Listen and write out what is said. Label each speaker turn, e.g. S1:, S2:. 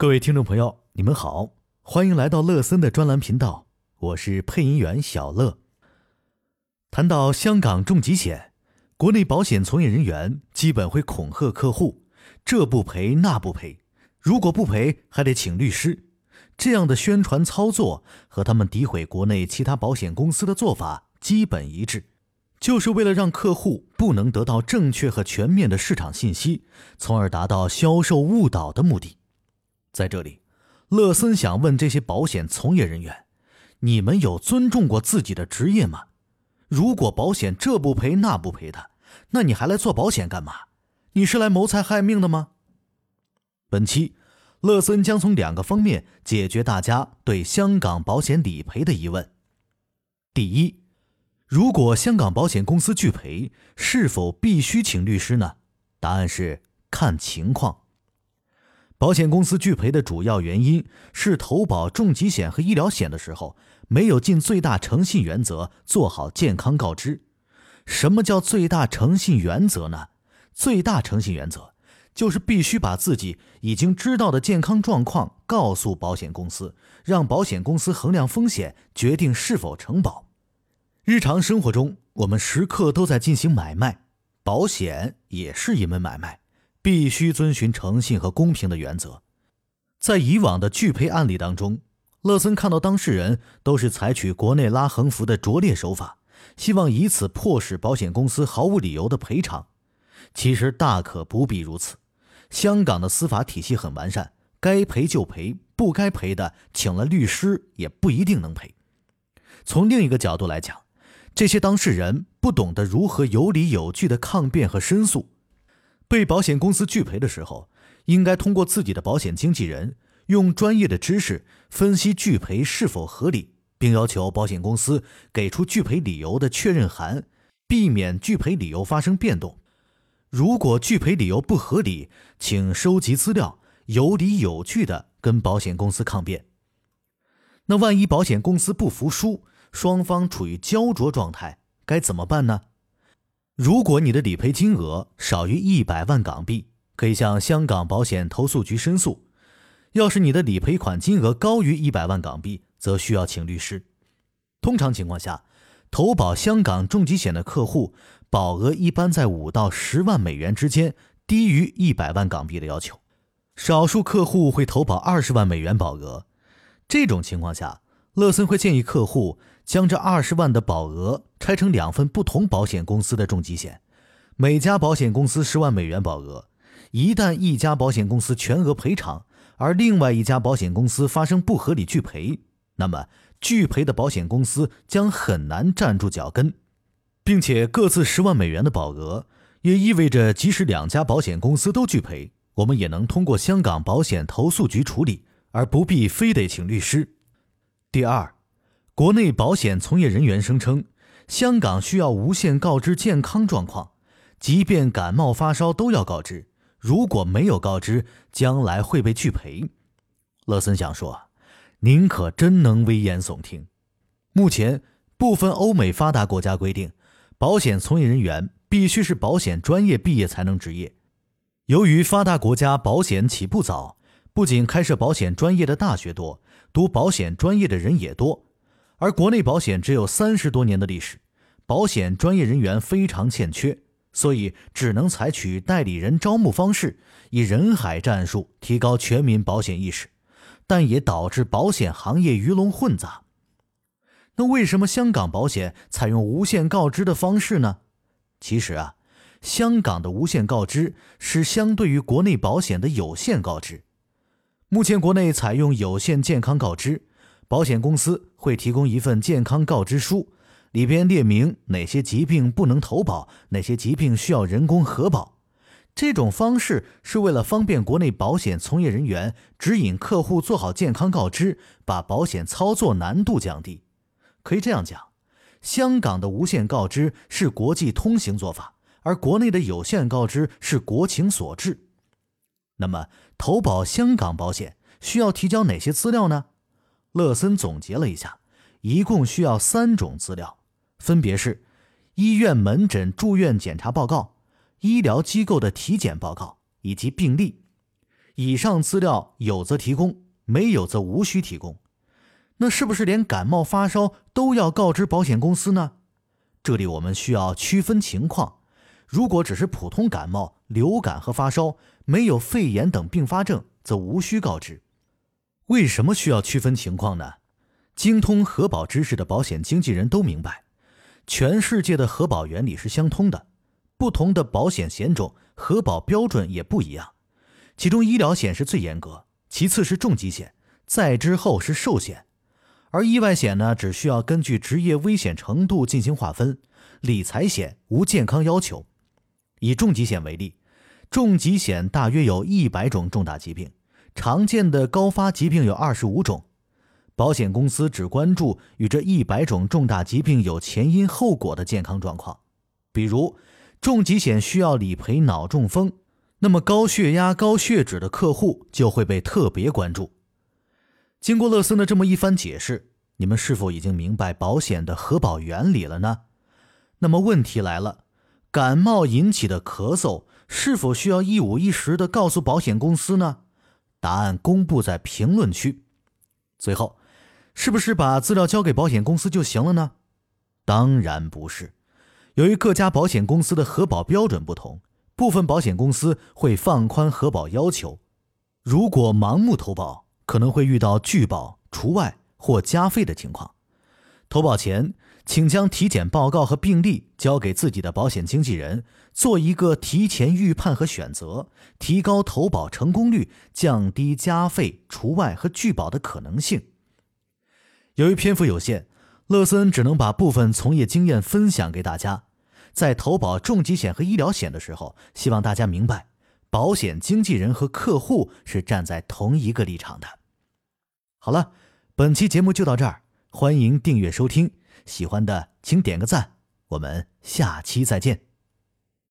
S1: 各位听众朋友，你们好，欢迎来到乐森的专栏频道，我是配音员小乐。谈到香港重疾险，国内保险从业人员基本会恐吓客户，这不赔那不赔，如果不赔还得请律师。这样的宣传操作和他们诋毁国内其他保险公司的做法基本一致，就是为了让客户不能得到正确和全面的市场信息，从而达到销售误导的目的。在这里，乐森想问这些保险从业人员：你们有尊重过自己的职业吗？如果保险这不赔那不赔的，那你还来做保险干嘛？你是来谋财害命的吗？本期，乐森将从两个方面解决大家对香港保险理赔的疑问。第一，如果香港保险公司拒赔，是否必须请律师呢？答案是看情况。保险公司拒赔的主要原因是投保重疾险和医疗险的时候没有尽最大诚信原则做好健康告知。什么叫最大诚信原则呢？最大诚信原则就是必须把自己已经知道的健康状况告诉保险公司，让保险公司衡量风险，决定是否承保。日常生活中，我们时刻都在进行买卖，保险也是一门买卖。必须遵循诚信和公平的原则。在以往的拒赔案例当中，乐森看到当事人都是采取国内拉横幅的拙劣手法，希望以此迫使保险公司毫无理由的赔偿。其实大可不必如此。香港的司法体系很完善，该赔就赔，不该赔的请了律师也不一定能赔。从另一个角度来讲，这些当事人不懂得如何有理有据的抗辩和申诉。被保险公司拒赔的时候，应该通过自己的保险经纪人用专业的知识分析拒赔是否合理，并要求保险公司给出拒赔理由的确认函，避免拒赔理由发生变动。如果拒赔理由不合理，请收集资料，有理有据的跟保险公司抗辩。那万一保险公司不服输，双方处于焦灼状态，该怎么办呢？如果你的理赔金额少于一百万港币，可以向香港保险投诉局申诉；要是你的理赔款金额高于一百万港币，则需要请律师。通常情况下，投保香港重疾险的客户保额一般在五到十万美元之间，低于一百万港币的要求。少数客户会投保二十万美元保额，这种情况下，乐森会建议客户。将这二十万的保额拆成两份不同保险公司的重疾险，每家保险公司十万美元保额。一旦一家保险公司全额赔偿，而另外一家保险公司发生不合理拒赔，那么拒赔的保险公司将很难站住脚跟，并且各自十万美元的保额，也意味着即使两家保险公司都拒赔，我们也能通过香港保险投诉局处理，而不必非得请律师。第二。国内保险从业人员声称，香港需要无限告知健康状况，即便感冒发烧都要告知。如果没有告知，将来会被拒赔。乐森想说，您可真能危言耸听。目前，部分欧美发达国家规定，保险从业人员必须是保险专业毕业才能执业。由于发达国家保险起步早，不仅开设保险专业的大学多，读保险专业的人也多。而国内保险只有三十多年的历史，保险专业人员非常欠缺，所以只能采取代理人招募方式，以人海战术提高全民保险意识，但也导致保险行业鱼龙混杂。那为什么香港保险采用无限告知的方式呢？其实啊，香港的无限告知是相对于国内保险的有限告知。目前国内采用有限健康告知。保险公司会提供一份健康告知书，里边列明哪些疾病不能投保，哪些疾病需要人工核保。这种方式是为了方便国内保险从业人员指引客户做好健康告知，把保险操作难度降低。可以这样讲，香港的无限告知是国际通行做法，而国内的有限告知是国情所致。那么，投保香港保险需要提交哪些资料呢？乐森总结了一下，一共需要三种资料，分别是医院门诊住院检查报告、医疗机构的体检报告以及病历。以上资料有则提供，没有则无需提供。那是不是连感冒发烧都要告知保险公司呢？这里我们需要区分情况。如果只是普通感冒、流感和发烧，没有肺炎等并发症，则无需告知。为什么需要区分情况呢？精通核保知识的保险经纪人都明白，全世界的核保原理是相通的，不同的保险险种核保标准也不一样。其中医疗险是最严格，其次是重疾险，再之后是寿险。而意外险呢，只需要根据职业危险程度进行划分。理财险无健康要求。以重疾险为例，重疾险大约有一百种重大疾病，常见的高发疾病有二十五种。保险公司只关注与这一百种重大疾病有前因后果的健康状况。比如，重疾险需要理赔脑中风，那么高血压、高血脂的客户就会被特别关注。经过乐森的这么一番解释，你们是否已经明白保险的核保原理了呢？那么问题来了，感冒引起的咳嗽是否需要一五一十的告诉保险公司呢？答案公布在评论区。最后，是不是把资料交给保险公司就行了呢？当然不是，由于各家保险公司的核保标准不同，部分保险公司会放宽核保要求。如果盲目投保，可能会遇到拒保、除外或加费的情况。投保前，请将体检报告和病历交给自己的保险经纪人，做一个提前预判和选择，提高投保成功率，降低加费、除外和拒保的可能性。由于篇幅有限，乐森只能把部分从业经验分享给大家。在投保重疾险和医疗险的时候，希望大家明白，保险经纪人和客户是站在同一个立场的。好了，本期节目就到这儿，欢迎订阅收听，喜欢的请点个赞，我们下期再见。